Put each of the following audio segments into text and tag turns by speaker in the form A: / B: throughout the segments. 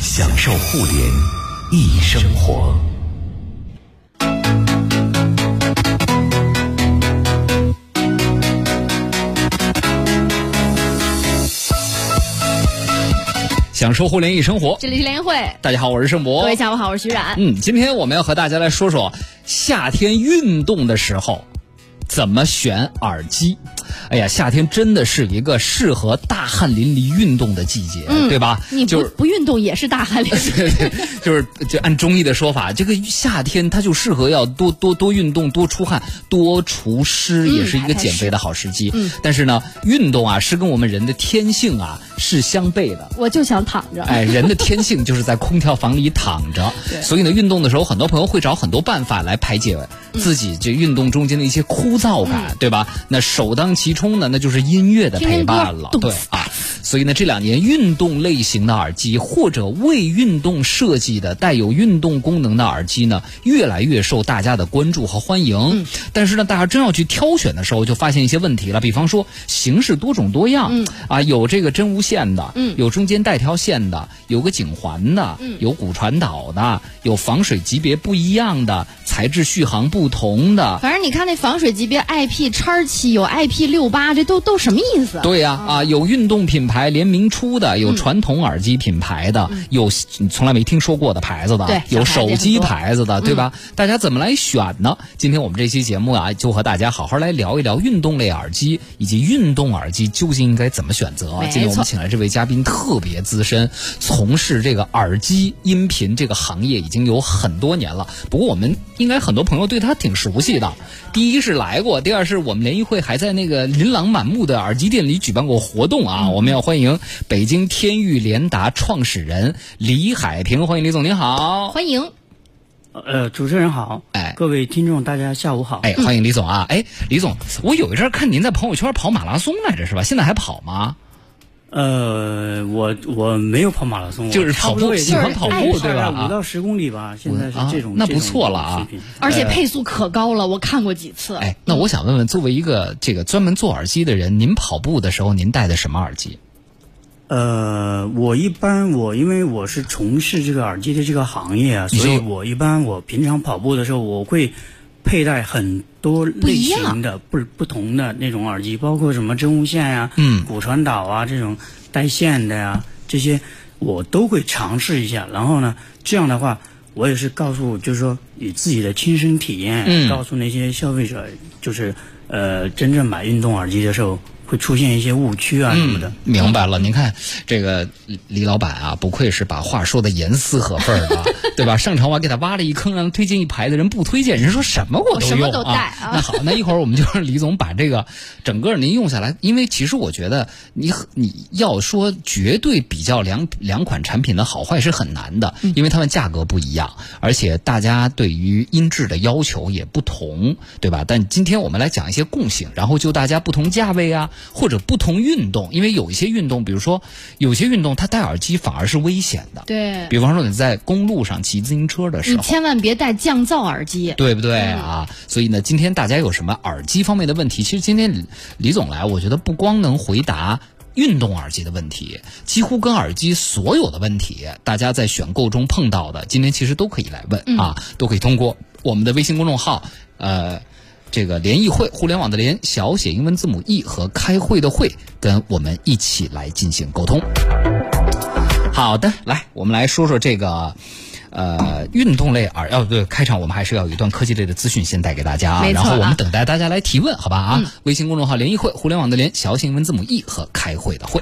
A: 享受互联易生活。
B: 享受互联易生活，
C: 这里是联谊会。
B: 大家好，我是盛博。
C: 各位下午好，我是徐冉。
B: 嗯，今天我们要和大家来说说夏天运动的时候怎么选耳机。哎呀，夏天真的是一个适合大汗淋漓运动的季节，对吧？
C: 你不不运动也是大汗淋漓。
B: 就是就按中医的说法，这个夏天它就适合要多多多运动、多出汗、多除湿，也是一个减肥的好时机。
C: 嗯
B: 但是呢，运动啊是跟我们人的天性啊是相悖的。
C: 我就想躺着。
B: 哎，人的天性就是在空调房里躺着，所以呢，运动的时候，很多朋友会找很多办法来排解自己这运动中间的一些枯燥感，对吧？那首当其冲呢，那就是音乐的陪伴了，对啊。所以呢，这两年运动类型的耳机或者为运动设计的带有运动功能的耳机呢，越来越受大家的关注和欢迎。但是呢，大家真要去挑选的时候，就发现一些问题了。比方说，形式多种多样，啊，有这个真无线的，有中间带条线的，有个颈环的，有骨传导的，有防水级别不一样的，材质续航不同的。
C: 反正你看那防水级别 IP 叉七有 IP 六八，这都都什么意思？
B: 对呀、啊，有运动品牌联名出的，有传统耳机品牌的，有从来没听说过的牌子的，
C: 对
B: 有手机牌子的，对吧？大家怎么来选呢？今天我们这期节目啊，就和大家好好来聊一聊运动类耳机以及运动耳机究竟应该怎么选择。
C: 没
B: 今天我们请来这位嘉宾特别资深，从事这个耳机音频这个行业已经有很多年了。不过我们应该很多朋友对他挺熟悉的。第一是来过，第二是我们联谊会还在那个琳琅满目的耳机店里举办过活动啊。
C: 嗯
B: 我们要欢迎北京天域联达创始人李海平，欢迎李总，您好。
C: 欢迎。
D: 呃，主持人好，
B: 哎
D: 各位听众大家下午好。
B: 哎，欢迎李总啊！哎，李总，我有一阵儿看您在朋友圈跑马拉松来着，是吧？现在还跑吗？
D: 呃，我我没有跑马拉松，
B: 就是跑步喜欢跑步对吧？啊
D: 五到十公里吧，现在是这种
B: 啊那不错了啊。
D: 这种水平。
C: 而且配速可高了，我看过几次。
B: 哎，那我想问问，作为一个这个专门做耳机的人，您跑步的时候您戴的什么耳机？
D: 呃，我一般我因为我是从事这个耳机的这个行业啊，所以我一般我平常跑步的时候，我会佩戴很多类型的不不同的那种耳机，包括什么真无线呀、
B: 嗯。
D: 骨传导啊这种带线的呀，这些我都会尝试一下。然后呢，这样的话，我也是告诉，就是说以自己的亲身体验，
B: 嗯。
D: 告诉那些消费者，就是呃，真正买运动耳机的时候会出现一些误区啊什么的。
B: 明白了，您看这个李李老板啊，不愧是把话说的严丝合缝的，对吧？上场我还给他挖了一坑，让他推荐一排子，人不推荐，人说什么我都
C: 我什么
B: 用
C: 都带啊
B: 那好，那一会儿我们就让李总把这个整个您用下来，因为其实我觉得你你要说绝对比较两两款产品的好坏是很难的，因为它们价格不一样，而且大家对于音质的要求也不同，对吧？但今天我们来讲一些共性，然后就大家不同价位啊，或者不同运动，因为有一些运动，比如说有些运动它戴耳机反而是危险的，
C: 对，
B: 比方说你在公路上骑自行车的时候。
C: 你千万别戴降噪耳机。
B: 对不对啊？所以呢，今天大家有什么耳机方面的问题？其实今天李李总来，我觉得不光能回答运动耳机的问题，几乎跟耳机所有的问题，大家在选购中碰到的，今天其实都可以来问、啊，都可以通过我们的微信公众号，呃。这个联谊会，互联网的联，小写英文字母 e 和开会的会，跟我们一起来进行沟通。好的，来，我们来说说这个，呃，运动类耳，要、对，开场我们还是要有一段科技类的资讯先带给大家啊，然后我们
C: 啊
B: 等待大家来提问，好吧啊？微信公众号联谊会，互联网的联，小写英文字母 e 和开会的会。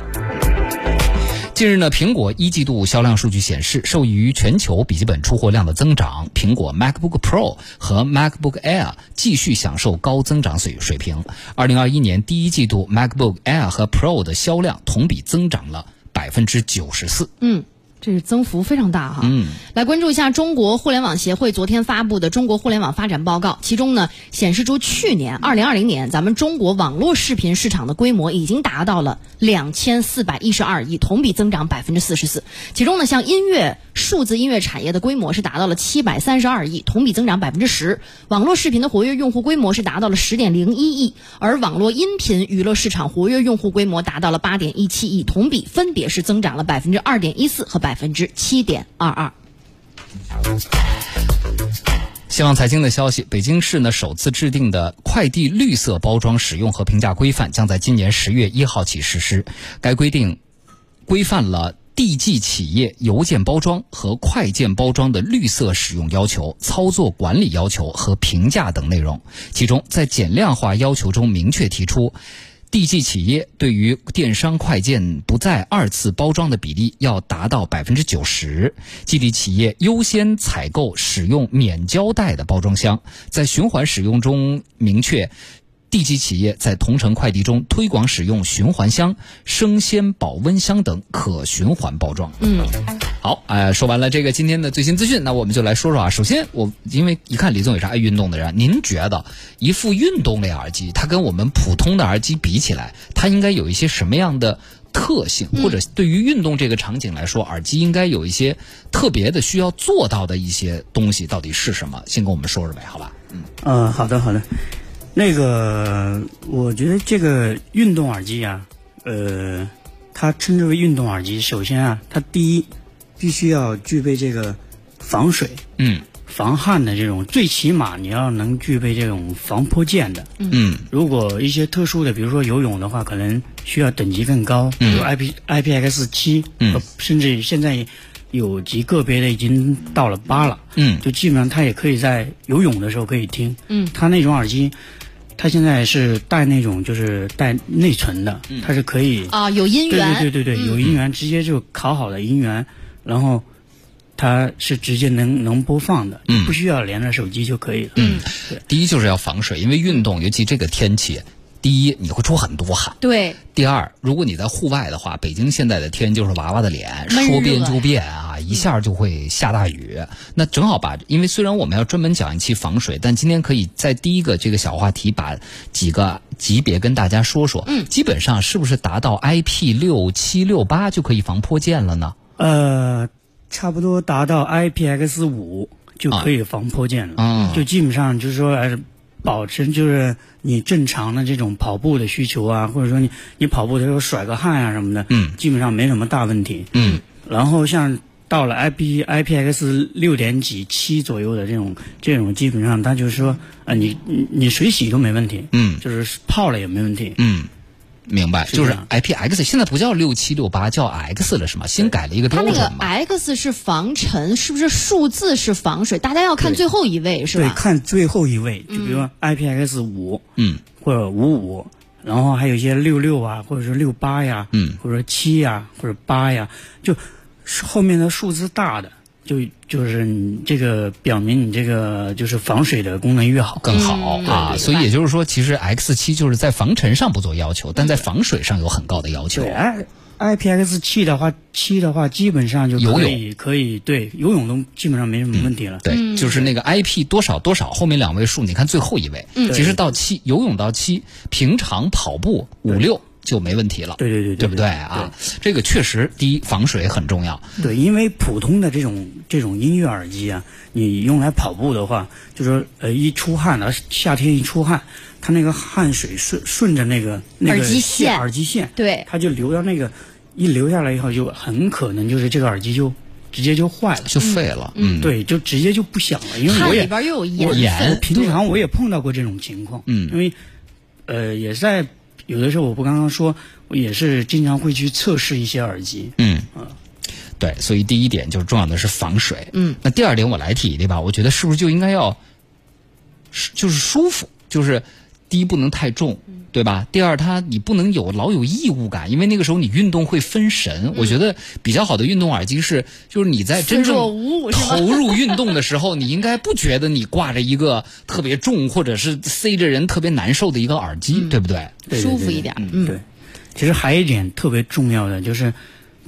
B: 近日呢，苹果一季度销量数据显示，受益于全球笔记本出货量的增长，苹果 MacBook Pro 和 MacBook Air 继续享受高增长水水平。二零二一年第一季度，MacBook Air 和 Pro 的销量同比增长了百分之九十四。
C: 嗯，这是增幅非常大哈。
B: 嗯，
C: 来关注一下中国互联网协会昨天发布的《中国互联网发展报告》，其中呢显示出去年二零二零年咱们中国网络视频市场的规模已经达到了两千四百一十二亿，同比增长百分之四十四。其中呢，像音乐、数字音乐产业的规模是达到了七百三十二亿，同比增长百分之十。网络视频的活跃用户规模是达到了十点零一亿，而网络音频娱乐市场活跃用户规模达到了八点一七亿，同比分别是增长了百分之二点一四和百百分之七点二二。
B: 新浪财经的消息，北京市呢首次制定的快递绿色包装使用和评价规范将在今年十月一号起实施。该规定规范了递寄企业邮件包装和快件包装的绿色使用要求、操作管理要求和评价等内容。其中，在减量化要求中明确提出。递寄企业对于电商快件不再二次包装的比例要达到百分之九十，寄递企业优先采购使用免胶带的包装箱，在循环使用中明确。地级企业在同城快递中推广使用循环箱、生鲜保温箱等可循环包装。
C: 嗯，
B: 好，呃，说完了这个今天的最新资讯，那我们就来说说啊。首先，我因为一看李总也是爱运动的人，您觉得一副运动类耳机，它跟我们普通的耳机比起来，它应该有一些什么样的特性？或者对于运动这个场景来说，耳机应该有一些特别的需要做到的一些东西，到底是什么？先跟我们说说呗，好吧？
D: 嗯，呃，好的，好的。那个，我觉得这个运动耳机啊，呃，它称之为运动耳机。首先啊，它第一必须要具备这个防水、
B: 嗯，
D: 防汗的这种，最起码你要能具备这种防泼溅的。
B: 嗯，
D: 如果一些特殊的，比如说游泳的话，可能需要等级更高，比如 I P I P X 七，
B: 嗯，
D: 甚至现在有极个别的已经到了八了，
B: 嗯，
D: 就基本上它也可以在游泳的时候可以听，
C: 嗯，
D: 它那种耳机。它现在是带那种，就是带内存的，它是可以
C: 啊，有音源，
D: 对对对对对，有音源，直接就拷好的音源，然后它是直接能能播放的，不需要连着手机就可以了。
B: 嗯，第一就是要防水，因为运动，尤其这个天气。第一，你会出很多汗。
C: 对。
B: 第二，如果你在户外的话，北京现在的天就是娃娃的脸，说变就变啊，一下就会下大雨。那正好把，因为虽然我们要专门讲一期防水，但今天可以在第一个这个小话题把几个级别跟大家说说。
C: 嗯。
B: 基本上是不是达到 IP 六七六八就可以防泼溅了呢？
D: 呃，差不多达到 IPX 五就可以防泼溅了。
B: 嗯。
D: 就基本上就是说，保持就是。你正常的这种跑步的需求啊，或者说你你跑步的时候甩个汗啊什么的，
B: 嗯，
D: 基本上没什么大问题，
B: 嗯。
D: 然后像到了 I P I P X 六点几七左右的这种这种，基本上它就是说，啊，你你你水洗都没问题，
B: 嗯，
D: 就是泡了也没问题，
B: 嗯。明白，就是 IPX 现在不叫六七六八，叫 X 了是吗？新改了一个标准。
C: 它那个 X 是防尘，是不是数字是防水？大家要看最后一位是
D: 吧？对，看最后一位，就比如说 IPX 五，
B: 嗯，
D: 或者五五，然后还有一些六六啊，或者是六八呀，
B: 嗯，
D: 或者说七呀，或者八呀，就后面的数字大的。就就是你这个表明你这个就是防水的功能越好。
B: 更好啊，所以也就是说，其实 X 七就是在防尘上不做要求，但在防水上有很高的要求。
D: 对，I P X 七的话，七的话基本上就
B: 可以
D: 可以对游泳都基本上没什么问题了。
B: 对，就是那个 I P 多少多少后面两位数，你看最后一位，其实到七游泳到七，平常跑步五六。就没问题了，
D: 对对对，对
B: 不对啊？这个确实，第一防水很重要。
D: 对，因为普通的这种这种音乐耳机啊，你用来跑步的话，就是呃一出汗了，夏天一出汗，它那个汗水顺顺着那个那个
C: 耳机线，
D: 耳机线，
C: 对，
D: 它就流到那个，一流下来以后，就很可能就是这个耳机就直接就坏了，
B: 就废了。嗯，
D: 对，就直接就不响了，因为我也
C: 里边又有
B: 盐，
D: 平常我也碰到过这种情况。
B: 嗯，
D: 因为呃也在。有的时候我不刚刚说，我也是经常会去测试一些耳机。
B: 嗯，对，所以第一点就是重要的是防水。
C: 嗯，
B: 那第二点我来提对吧？我觉得是不是就应该要，就是舒服，就是第一不能太重。对吧？第二，它你不能有老有异物感，因为那个时候你运动会分神。我觉得比较好的运动耳机是，就是你在真正投入运动的时候，你应该不觉得你挂着一个特别重或者是塞着人特别难受的一个耳机，对不对？
C: 舒服一点。
D: 嗯，对。其实还有一点特别重要的就是，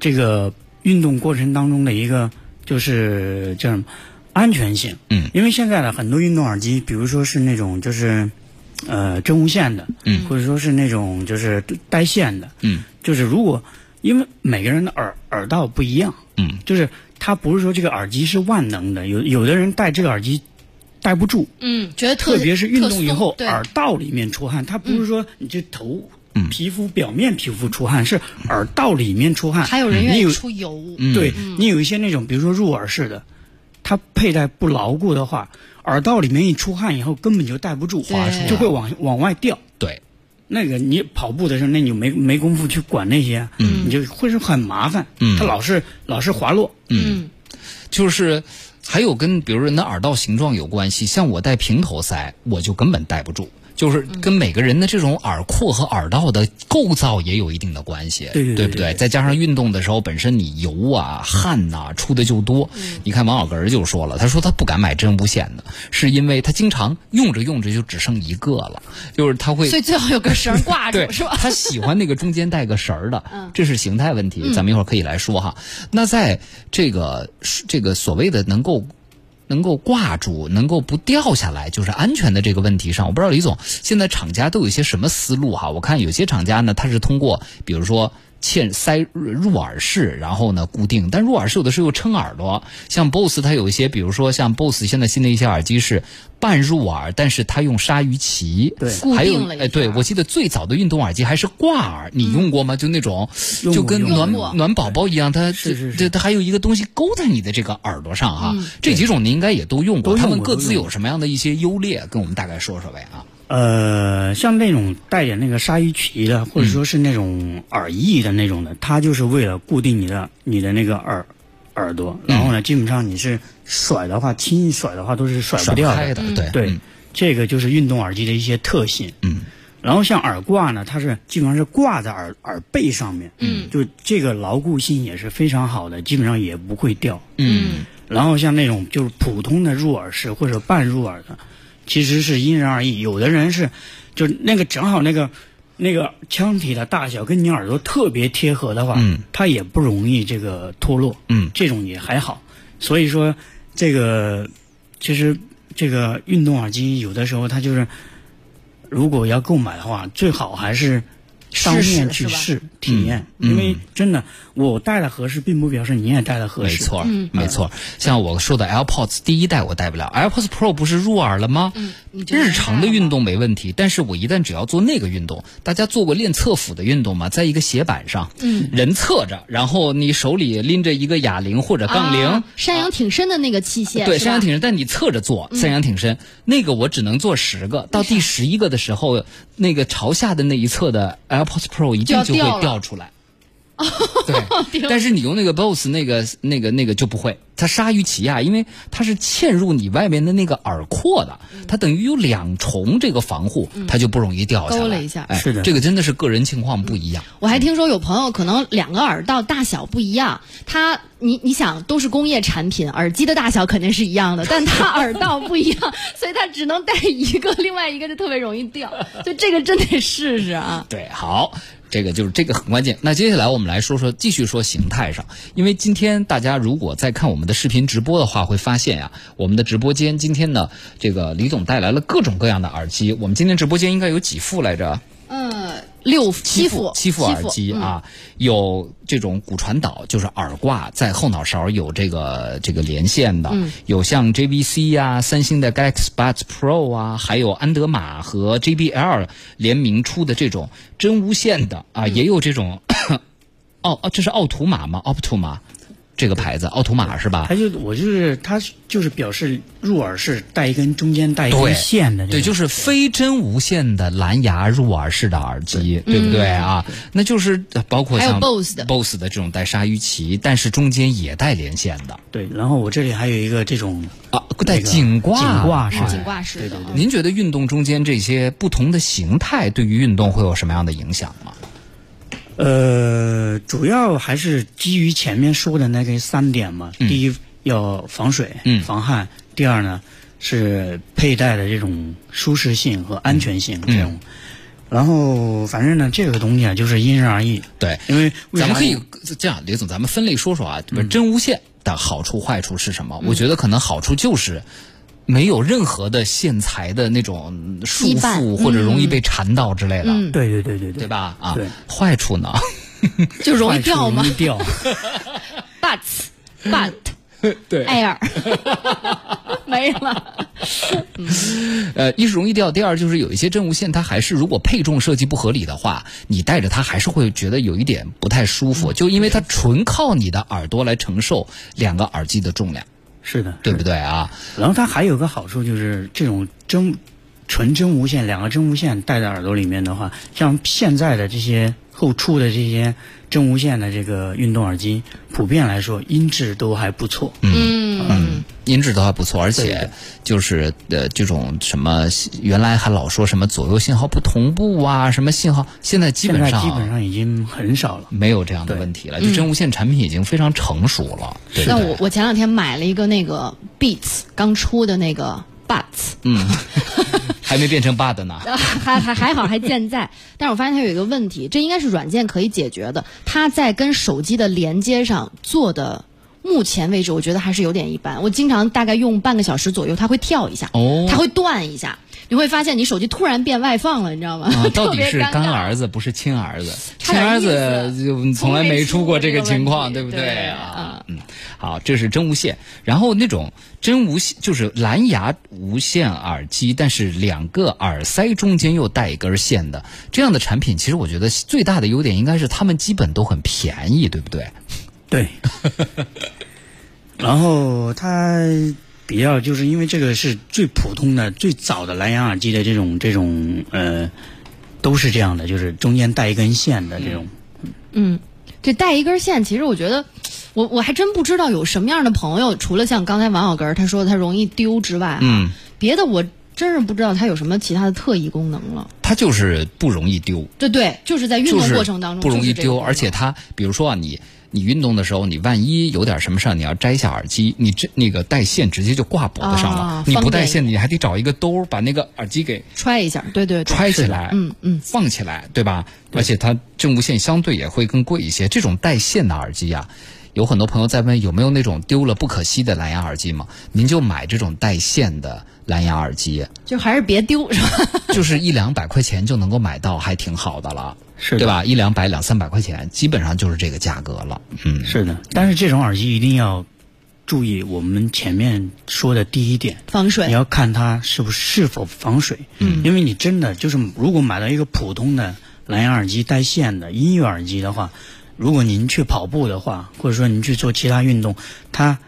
D: 这个运动过程当中的一个就是叫什么安全性。
B: 嗯。
D: 因为现在的很多运动耳机，比如说是那种就是。呃，真无线的，
B: 嗯，
D: 或者说是那种就是带线的，
B: 嗯，
D: 就是如果因为每个人的耳耳道不一样，
B: 嗯，
D: 就是它不是说这个耳机是万能的，有有的人戴这个耳机戴不住，
C: 嗯，觉得特
D: 特别是运动以后
C: 对。
D: 耳道里面出汗，它不是说你这头。皮肤表面皮肤出汗是耳道里面出汗，
C: 还有人愿意
D: 你有
C: 出油，
B: 嗯。
D: 对你有一些那种，比如说入耳式的，它佩戴不牢固的话，耳道里面一出汗以后根本就戴不住，
C: 滑出来
D: 就会往往外掉。
B: 对，
D: 那个你跑步的时候，那你就没没工夫去管那些，嗯，你就会是很麻烦，
B: 嗯。
D: 它老是老是滑落，
C: 嗯，
B: 就是还有跟比如人的耳道形状有关系，像我戴平头塞，我就根本戴不住。就是跟每个人的这种耳廓和耳道的构造也有一定的关系，
D: 对对对
B: 不
D: 对对
B: 再加上运动的时候，本身你油啊、汗呐、出的就多。你看王小根儿就说了，他说他不敢买真无线的，是因为他经常用着用着就只剩一个了，就是他会
C: 所以最好有个绳挂
B: 对，
C: 住，是吧？
B: 他喜欢那个中间带个绳儿的，
C: 嗯
B: 这是形态问题，咱们一会儿可以来说哈。那在这个这个所谓的能够。能够挂住，能够不掉下来，就是安全的这个问题上，我不知道李总现在厂家都有些什么思路哈？我看有些厂家呢，他是通过比如说嵌塞入耳式，然后呢固定，但入耳式有的时候又撑耳朵，像 BOSS 它有一些，比如说像 BOSS 现在新的一些耳机是半入耳，但是它用鲨鱼鳍，还有
C: 定了
B: 哎，对我记得最早的运动耳机还是挂耳，你用过吗？就那种就跟暖暖宝宝一样，它
D: 是是是
B: 它还有一个东西勾在你的这个耳朵上哈。
C: 嗯
B: 这几种你应该也都用过，
D: 都用
B: 它们各自有什么样的一些优劣？跟我们大概说说呗啊。
D: 呃，像那种带点那个鲨鱼鳍的，或者说是那种耳翼的那种的，它就是为了固定你的你的那个耳耳朵，然后呢，基本上你是甩的话，轻易甩的话都是甩不掉的。
B: 的，对
D: 对，
B: 嗯
D: 这个就是运动耳机的一些特性。
B: 嗯。
D: 然后像耳挂呢，它是基本上是挂在耳耳背上面，
C: 嗯，
D: 就这个牢固性也是非常好的，基本上也不会掉。
B: 嗯
D: 然后像那种就是普通的入耳式或者半入耳的，其实是因人而异。有的人是，就是那个正好那个那个腔体的大小跟你耳朵特别贴合的话，
B: 嗯，
D: 它也不容易这个脱落。
B: 嗯
D: 这种也还好。所以说，这个其实这个运动耳机有的时候它就是，如果要购买的话，最好还是当面去试体验，
B: 嗯
D: 因为真的我戴了合适，并不表示你也戴了合适。
B: 没错，
C: 嗯
B: 没错。像我说的 AirPods 第一代我戴不了，AirPods Pro 不是入耳了吗？
C: 嗯，
B: 日常的运动没问题，但是我一旦只要做那个运动，大家做过练侧腹的运动吗？在一个斜板上，
C: 嗯，
B: 人侧着，然后你手里拎着一个哑铃或者杠铃，
C: 啊山羊挺身的那个器械，
B: 对，山羊挺身，但你侧着做，山羊挺身，那个我只能做十个，到第十一个的时候，那个朝下的那一侧的 AirPods Pro 一定就会
C: 掉了
B: 掉出来。对，但是你用那个 BOSS 那个那个那个就不会，它鲨鱼鳍啊，因为它是嵌入你外面的那个耳廓的，它等于有两重这个防护，它就不容易掉下来。
C: 勾了一下
B: 哎，
D: 是的
B: 这个真的是个人情况不一样。
C: 我还听说有朋友可能两个耳道大小不一样，他你你想都是工业产品，耳机的大小肯定是一样的，但他 耳道不一样，所以他只能戴一个，另外一个就特别容易掉，就这个真得试试啊。
B: 对，好，这个就是这个很关键。那接下来我们来说说，继续说形态上，因为今天大家如果在看我们的视频直播的话，会发现呀、我们的直播间今天呢，这个李总带来了各种各样的耳机。我们今天直播间应该有几副来着？
C: 嗯，六七副
B: 七副耳机
C: 嗯
B: 啊，有这种骨传导，就是耳挂在后脑勺有这个这个连线的，
C: 嗯
B: 有像 JVC 呀、三星的 Galaxy Buds Pro 啊，还有安德玛和 JBL 联名出的这种真无线的啊，
C: 嗯
B: 也有这种，哦哦，这是奥图玛吗？Optuma 这个牌子，奥图玛是吧？
D: 它就我就是它就是表示入耳式带一根中间带一根线的
B: 对，就是非真无线的蓝牙入耳式的耳机，对不对啊？那就是呃包括
C: 还有
B: 像
C: BOSS 的
B: BOSS 的这种带鲨鱼鳍，但是中间也带连线的
D: 对。然后我这里还有一个这种
B: 啊，带
D: 那个
B: 颈挂，
D: 颈挂式
B: 哎
C: 颈挂式的
D: 对对。
B: 您觉得运动中间这些不同的形态对于运动会有什么样的影响吗？
D: 呃，主要还是基于前面说的那个三点嘛。第一要防水、
B: 嗯
D: 防汗；第二呢是佩戴的这种舒适性和安全性这种。然后反正呢，这个东西啊，就是因人而异。
B: 对，
D: 因为为
B: 咱们可以这样，李总，咱们分类说说啊，比如真无线的好处、坏处是什么？我觉得可能好处就是。没有任何的线材的那种束缚，或者容易被缠到之类的，
C: 嗯，
D: 对对对对
B: 对？吧？啊，坏处呢？
C: 就容易掉吗
D: 容易掉。
C: But but
B: 对
C: 艾尔，没了。
B: 呃，一是容易掉，第二就是有一些真无线，它还是如果配重设计不合理的话，你戴着它还是会觉得有一点不太舒服，就因为它纯靠你的耳朵来承受两个耳机的重量，
D: 是的，
B: 对不对啊？
D: 然后它还有个好处就是这种真纯真无线，两个真无线戴在耳朵里面的话，像现在的这些后出的这些真无线的这个运动耳机，普遍来说音质都还不错。
C: 嗯，
B: 音质都还不错，而且就是呃这种什么原来还老说什么左右信号不同步啊，什么信号，现在基本上
D: 基本上已经很少了。
B: 没有这样的问题了，就真无线产品已经非常成熟了。对不对
C: 但我我前两天买了一个那个 Beats 刚出的那个 Buds，
B: 嗯，还没变成 bud 呢。
C: 还还还好还健在，但是我发现它有一个问题，这应该是软件可以解决的。它在跟手机的连接上做的，目前为止我觉得还是有点一般。我经常大概用半个小时左右，它会跳一下，
B: 哦
C: 它会断一下，你会发现你手机突然变外放了，你知道吗？
B: 啊，到底是干儿子不是亲儿子？亲儿子就从来没出过这个情况，对不
C: 从未出这个问题
B: 啊？嗯，好，这是真无线。然后那种真无线就是蓝牙无线耳机，但是两个耳塞中间又带一根线的这样的产品，其实我觉得最大的优点应该是它们基本都很便宜，对不对？
D: 对，然后它比较就是因为这个是最普通的、最早的蓝牙耳机的这种这种呃，都是这样的，就是中间带一根线的这种。
C: 嗯，这带一根线，其实我觉得，我我还真不知道有什么样的朋友，除了像刚才王小根儿他说他容易丢之外，啊
B: 嗯，
C: 别的我真是不知道他有什么其他的特异功能了。
B: 它就是不容易丢。
C: 对对，就是在运动过程当中
B: 不容易丢，而且它，比如说啊，你你运动的时候，你万一有点什么事儿，你要摘下耳机，你这那个带线直接就挂脖子上了，
C: 啊
B: 你不带线，你还得找一个兜儿把那个耳机给
C: 揣一下，对对对，
B: 揣起来，
C: 嗯嗯，
B: 放起来，对吧？而且它真无线相对也会更贵一些。这种带线的耳机啊，有很多朋友在问有没有那种丢了不可惜的蓝牙耳机吗？您就买这种带线的蓝牙耳机，
C: 就还是别丢，是吧？
B: 就是一两百块钱就能够买到，还挺好的了。
D: 是
B: 对吧？一两百、两三百块钱，基本上就是这个价格了。嗯，
D: 是的，但是这种耳机一定要注意我们前面说的第一点，
C: 防水，你
D: 要看它是不是是否防水。嗯，因为你真的就是如果买到一个普通的蓝牙耳机带线的音乐耳机的话，如果您去跑步的话，或者说您去做其他运动，它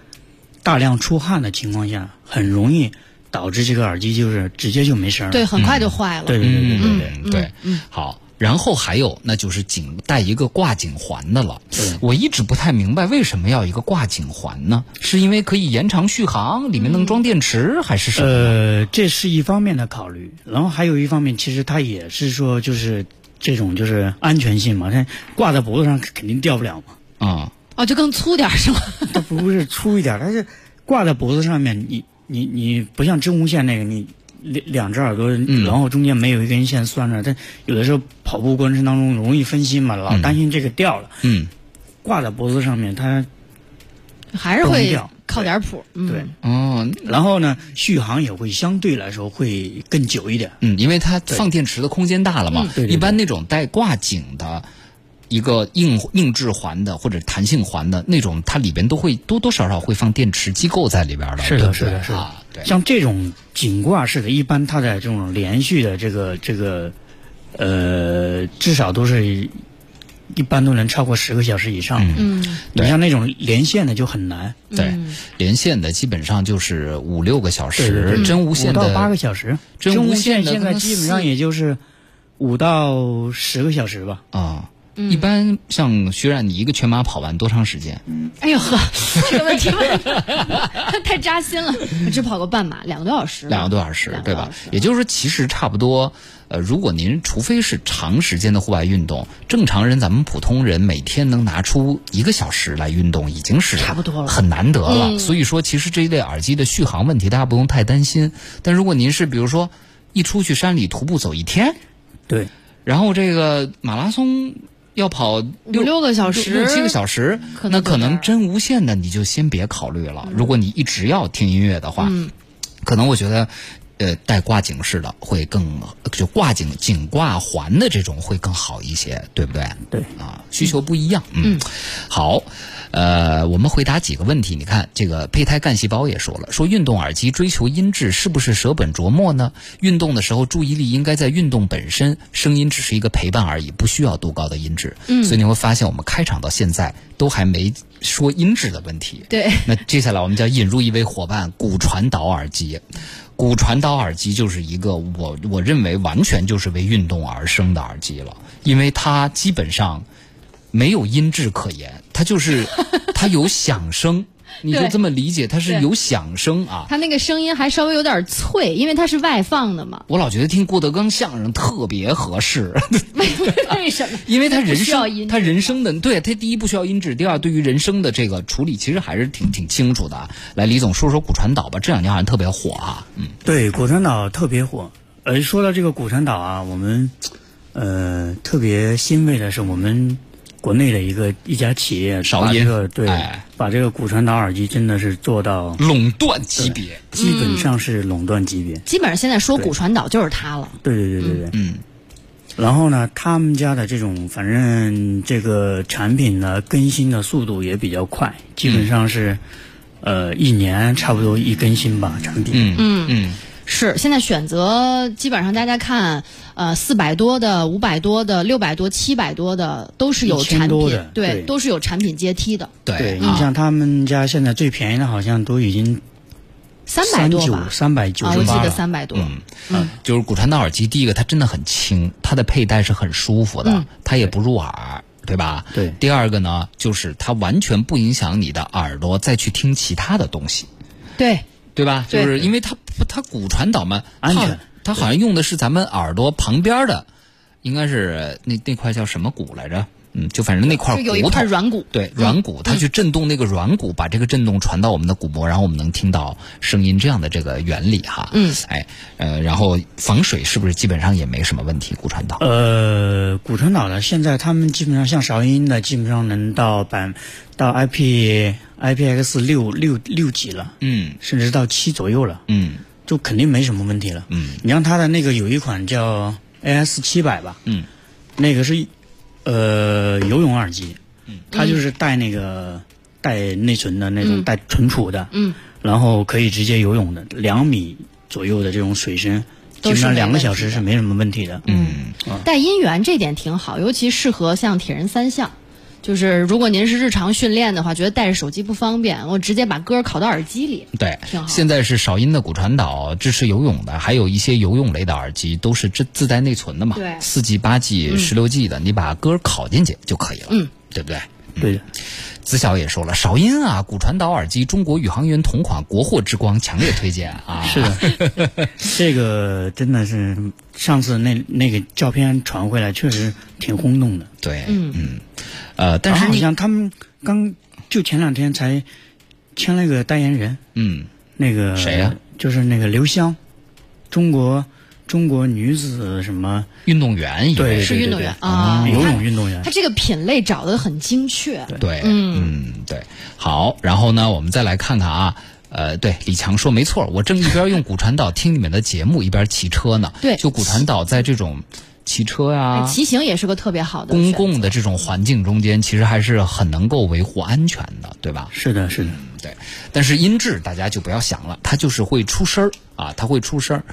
D: 大量出汗的情况下，很容易导致这个耳机就是直接就没声了。
C: 对，很快就坏了。
D: 对对对对对
B: 嗯，对，好。然后还有，那就是颈带一个挂颈环的了。我一直不太明白为什么要一个挂颈环呢？是因为可以延长续航，里面能装电池，还是什么？
D: 呃，这是一方面的考虑，然后还有一方面，其实它也是说，就是这种就是安全性嘛，它挂在脖子上肯定掉不了嘛。
B: 啊、
C: 哦，就更粗点儿是吗？
D: 它不是粗一点，它是挂在脖子上面，你你你不像真无线那个，你两两只耳朵，然后中间没有一根线拴着，它有的时候跑步过程当中容易分心嘛，老担心这个掉了，
B: 嗯，
D: 挂在脖子上面，它
C: 还是会
D: 崩掉
C: 靠点谱。嗯
D: 对，
B: 哦，
D: 然后呢，续航也会相对来说会更久一点。
B: 嗯，因为它放电池的空间大了嘛。
D: 对对对
B: 一般那种带挂颈的。一个硬硬质环的或者弹性环的那种，它里边都会多多少少会放电池机构在里边的，
D: 是的是的是的。
B: 啊，对，
D: 像这种紧挂式的，一般它的这种连续的这个这个，呃，至少都是一般都能超过十个小时以上。
C: 嗯，
D: 你像那种连线的就很难，
B: 对，连线的基本上就是五六个小时，
D: 对对对
B: 真无线的
D: 五到八个小时，
B: 真无
D: 无
B: 线
D: 现在基本上也就是五到十个小时吧。
B: 啊。一般像徐冉，你一个全马跑完多长时间？
C: 哎呦呵，这个问题问的太扎心了。我 只跑过半马，两个多小时，
B: 两个多小时，对吧也就是说，其实差不多。呃，如果您除非是长时间的户外运动，正常人咱们普通人每天能拿出一个小时来运动，已经是
C: 差不多了
B: 很难得了。
C: 嗯
B: 所以说，其实这一类耳机的续航问题，大家不用太担心。但如果您是比如说一出去山里徒步走一天，
D: 对，
B: 然后这个马拉松要跑
C: 五六个小时
B: 六六七个小时，
C: 可
B: 那可能真无线的你就先别考虑了。如果你一直要听音乐的话，
C: 嗯
B: 可能我觉得。呃，带挂颈式的会更，就挂颈颈挂环的这种会更好一些，对不对？
D: 对
B: 啊，需求不一样。嗯，好，呃，我们回答几个问题。你看，这个胚胎干细胞也说了，说运动耳机追求音质是不是舍本逐末呢？运动的时候注意力应该在运动本身，声音只是一个陪伴而已，不需要多高的音质。嗯，所以你会发现，我们开场到现在都还没说音质的问题。
C: 对，
B: 那接下来我们就要引入一位伙伴——骨传导耳机。骨传导耳机就是一个我我认为完全就是为运动而生的耳机了，因为它基本上没有音质可言，它就是 它有响声，你就这么理解，它是有响声啊。
C: 它那个声音还稍微有点脆，因为它是外放的嘛。
B: 我老觉得听郭德纲相声特别合适，
C: 为什么？
B: 因为他人生他人生的对他第一不需要音质，第二对于人生的这个处理其实还是挺挺清楚的啊。来，李总说说骨传导吧，这两年好像特别火啊。嗯，
D: 对，骨传导特别火。呃，说到这个骨传导啊，我们呃特别欣慰的是，我们国内的一个一家企业把
B: 韶音
D: 这个对、
B: 哎
D: 把这个骨传导耳机真的是做到
B: 垄断级别。
D: 基本上是垄断级别。
C: 基本上现在说骨传导就是它了。
D: 对对对对对。
B: 嗯。
D: 然后呢，他们家的这种反正这个产品呢更新的速度也比较快，基本上是、呃一年差不多一更新吧产品。
B: 嗯嗯嗯，
C: 是，现在选择基本上大家看，呃，四百多的、五百多的、六百多、七百多的，都是有产品
D: 多的，
C: 对，
D: 对
C: 都是有产品阶梯的，
B: 对
D: 对你
B: 啊
D: 像他们家现在最便宜的，好像都已经
C: 三百多吧，
D: 三百九
C: 啊，我记得
D: 十八了。
C: 三百多，
B: 嗯，就是骨传导耳机，第一个它真的很轻，它的佩戴是很舒服的，
C: 嗯
B: 它也不入耳，对吧？
D: 对
B: 第二个呢，就是它完全不影响你的耳朵再去听其他的东西，
C: 对，
B: 对吧？就是因为它它骨传导嘛，
D: 安全
B: 它好像用的是咱们耳朵旁边的，应该是那那块叫什么骨来着？嗯，就反正那块
C: 就有一
B: 骨头
C: 块软骨，
B: 对软骨，它去震动那个软骨，把这个震动传到我们的鼓膜，然后我们能听到声音这样的这个原理哈。
C: 嗯，
B: 哎，呃，然后防水是不是基本上也没什么问题？骨传导。
D: 呃，骨传导呢现在他们基本上像韶音的，基本上能到百到 IP IPX 六六六级了，
B: 嗯
D: 甚至到七左右了，
B: 嗯
D: 就肯定没什么问题了。
B: 嗯
D: 你像它的那个有一款叫 AS 七百吧，
B: 嗯，
D: 那个是呃游泳耳机，嗯，它就是带那个带内存的那种、
C: 嗯
D: 带存储的，
C: 嗯，
D: 然后可以直接游泳的，两米左右的这种水深，基本上两个小时是没什么问题的。
B: 嗯
C: 带音源这点挺好，尤其适合像铁人三项。就是如果您是日常训练的话，觉得带着手机不方便，我直接把歌拷到耳机里。
B: 对
C: 挺好，
B: 现在是少音的骨传导支持游泳的，还有一些游泳类的耳机都是自自带内存的嘛，
C: 对。
B: 四 G、八 G、十六 G 的，你把歌拷进去就可以了，
C: 嗯，
B: 对不对？
D: 对。的，
B: 子晓也说了，韶音啊，骨传导耳机，中国宇航员同款，国货之光，强烈推荐啊！
D: 是。的，这个真的是上次那那个照片传回来，确实挺轰动的。
B: 对，
C: 嗯。
B: 嗯，呃，但是
D: 好
B: 你，
D: 像他们刚就前两天才签了个代言人，
B: 嗯，
D: 那个
B: 谁呀
D: 就是那个刘湘，中国中国女子什么
B: 运动员
D: 对
C: 是运动员啊
D: 游泳运动员
C: 它。这个品类找的很精确。
B: 对，
C: 嗯
B: 嗯，对，好，然后呢，我们再来看看啊。呃，对，李强说没错，我正一边用骨传导听你们的节目，一边骑车呢。
C: 对
B: 就骨传导在这种骑车呀、
C: 哎骑行也是个特别好的
B: 公共的这种环境中间，其实还是很能够维护安全的，对吧？
D: 是的，是的，
B: 对，但是音质大家就不要想了，它就是会出声儿啊，它会出声儿。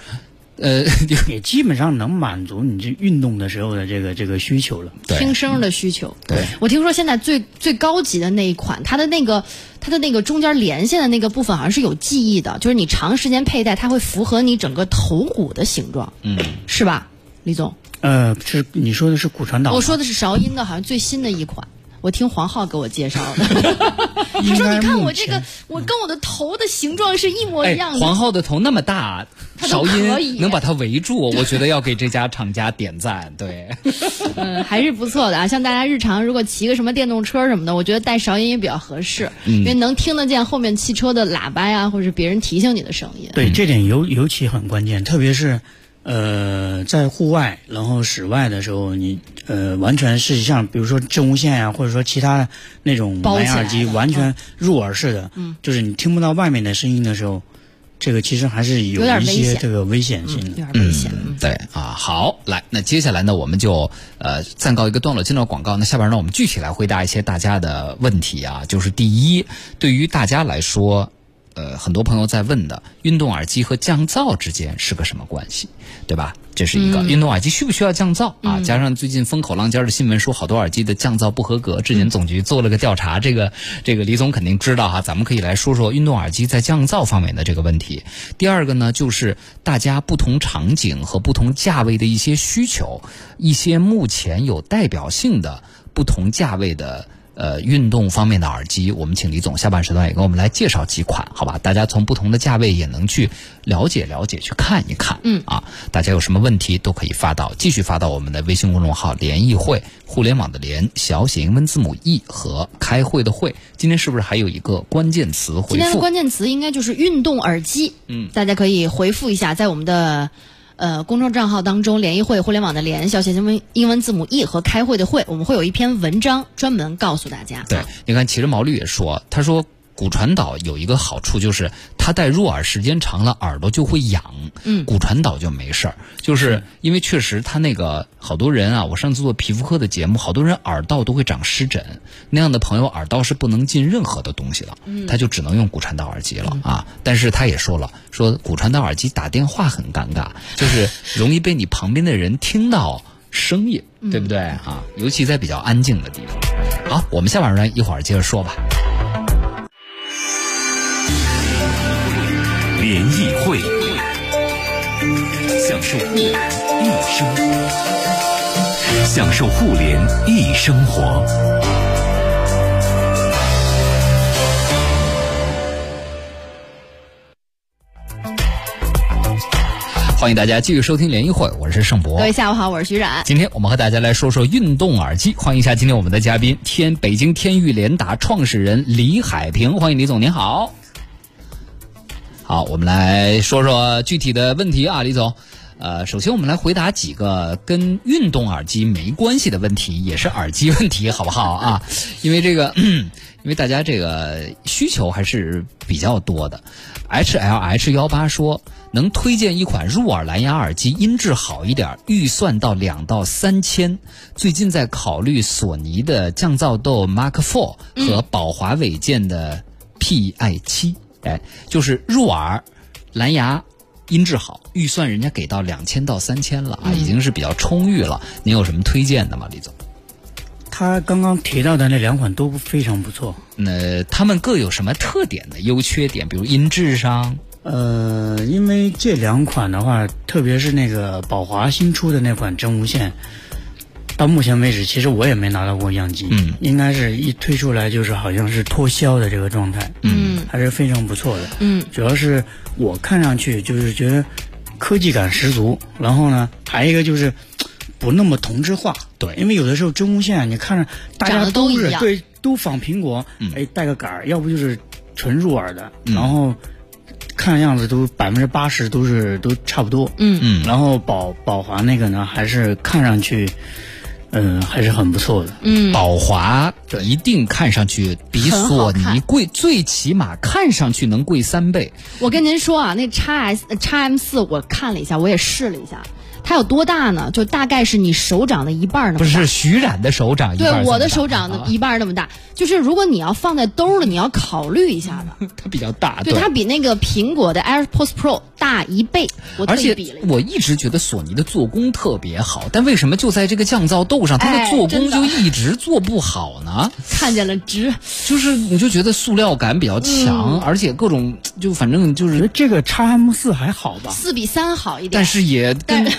B: 呃，
D: 也基本上能满足你这运动的时候的这个这个需求了。
B: 对
C: 听声的需求。
B: 对
C: 我听说现在最最高级的那一款，它的那个它的那个中间连线的那个部分好像是有记忆的，就是你长时间佩戴，它会符合你整个头骨的形状，
B: 嗯，
C: 是吧，李总？
D: 呃，是你说的是骨传导？
C: 我说的是韶音的，好像最新的一款。我听黄浩给我介绍的，他说：“你看我这个，我跟我的头的形状是一模
B: 哎
C: 一样，的。
B: 黄浩的头那么大，
C: 他都
B: 韶音能把它围住，我觉得要给这家厂家点赞。对，
C: 嗯，还是不错的啊。像大家日常如果骑个什么电动车什么的，我觉得带韶音也比较合适，因为能听得见后面汽车的喇叭呀，或者是别人提醒你的声音。
D: 对这点尤尤其很关键，特别是呃在户外，然后室外的时候，你呃完全是像比如说真无线呀、或者说其他那种蓝牙耳机，完全入耳式的，嗯，就是你听不到外面的声音的时候，这个其实还是有一些这个危险性
C: 有
D: 的。
C: 点危险。嗯
B: 对啊，好，来，那接下来呢，我们就呃暂告一个段落，进到广告。那下边呢，我们具体来回答一些大家的问题啊。就是第一，对于大家来说，呃，很多朋友在问的，运动耳机和降噪之间是个什么关系，对吧？这是一个、运动耳机需不需要降噪啊？加上最近风口浪尖的新闻说，好多耳机的降噪不合格，质检总局做了个调查，这个这个李总肯定知道哈。咱们可以来说说运动耳机在降噪方面的这个问题。第二个呢，就是大家不同场景和不同价位的一些需求，一些目前有代表性的不同价位的。呃，运动方面的耳机，我们请李总下半时段也给我们来介绍几款，好吧？大家从不同的价位也能去了解了解，去看一看。
C: 嗯
B: 啊，大家有什么问题都可以发到，继续发到我们的微信公众号“联谊会”，互联网的联，小写英文字母 e 和开会的会。今天是不是还有一个关键词回复？
C: 今天的关键词应该就是运动耳机。
B: 嗯，
C: 大家可以回复一下，在我们的呃公众账号当中，联谊会互联网的联小写英文英文字母 e 和开会的会，我们会有一篇文章专门告诉大家。
B: 对，你看，其实毛驴也说，他说骨传导有一个好处，就是它戴入耳时间长了，耳朵就会痒。
C: 嗯
B: 骨传导就没事儿，就是因为确实它那个好多人啊，我上次做皮肤科的节目，好多人耳道都会长湿疹，那样的朋友耳道是不能进任何的东西的，他就只能用骨传导耳机了啊。但是他也说了，说骨传导耳机打电话很尴尬，就是容易被你旁边的人听到声音，对不对啊？尤其在比较安静的地方。好，我们下半段一会儿接着说吧。
A: 会，享受互联一生活，享受互联一生活。
B: 欢迎大家继续收听联谊会，我是盛博
C: 各。位下午好，我是徐冉。
B: 今天我们和大家来说说运动耳机，欢迎一下今天我们的嘉宾天北京天域联达创始人李海平，欢迎李总，您好。好，我们来说说具体的问题啊，李总。呃，首先我们来回答几个跟运动耳机没关系的问题，也是耳机问题，好不好啊？因为这个，因为大家这个需求还是比较多的。H L H 幺八说能推荐一款入耳蓝牙耳机，音质好一点，预算到两到三千。最近在考虑索尼的降噪豆 Mark Four 和宝华韦健的 PI 七，哎，就是入耳蓝牙。音质好，预算人家给到两千到三千了啊，已经是比较充裕了。您有什么推荐的吗，李总？
D: 他刚刚提到的那两款都非常不错。
B: 那他们各有什么特点的优缺点？比如音质上，
D: 呃，因为这两款的话，特别是那个宝华新出的那款真无线，到目前为止，其实我也没拿到过样机。
B: 嗯，
D: 应该是一推出来就是好像是脱销的这个状态。
C: 嗯
D: 还是非常不错的。
C: 嗯，
D: 主要是我看上去就是觉得科技感十足，然后呢，还有一个就是不那么同质化。
B: 对
D: 因为有的时候真无线，你看着大家
C: 都一样
D: 是对都仿苹果，
B: 嗯
D: 哎带个杆儿，要不就是纯入耳的，
B: 嗯
D: 然后看样子都百分之八十都是都差不多。
C: 嗯
B: 嗯，
D: 然后宝宝华那个呢，还是看上去，嗯、还是很不错的。
C: 嗯，
B: 宝华一定看上去比索尼贵，最起码看上去能贵三倍。
C: 我跟您说啊，那 x S x M 四我看了一下，我也试了一下，它有多大呢？就大概是你手掌的一半儿那么大。
B: 不是徐冉的手掌
C: 对我的手掌的
B: 啊
C: 一半儿那么大，就是如果你要放在兜儿里，你要考虑一下的。
B: 它比较大，
C: 对，它比那个苹果的 AirPods Pro 大一倍，我
B: 而且。我一直觉得索尼的做工特别好，但为什么就在这个降噪豆上，它的
C: 哎
B: 做工就一直做不好呢？
C: 看见了直，
B: 就是你就觉得塑料感比较强，
C: 嗯
B: 而且各种就反正就是，
D: 这个叉 M 四还好吧？
C: 四比三好一点。
B: 但是也跟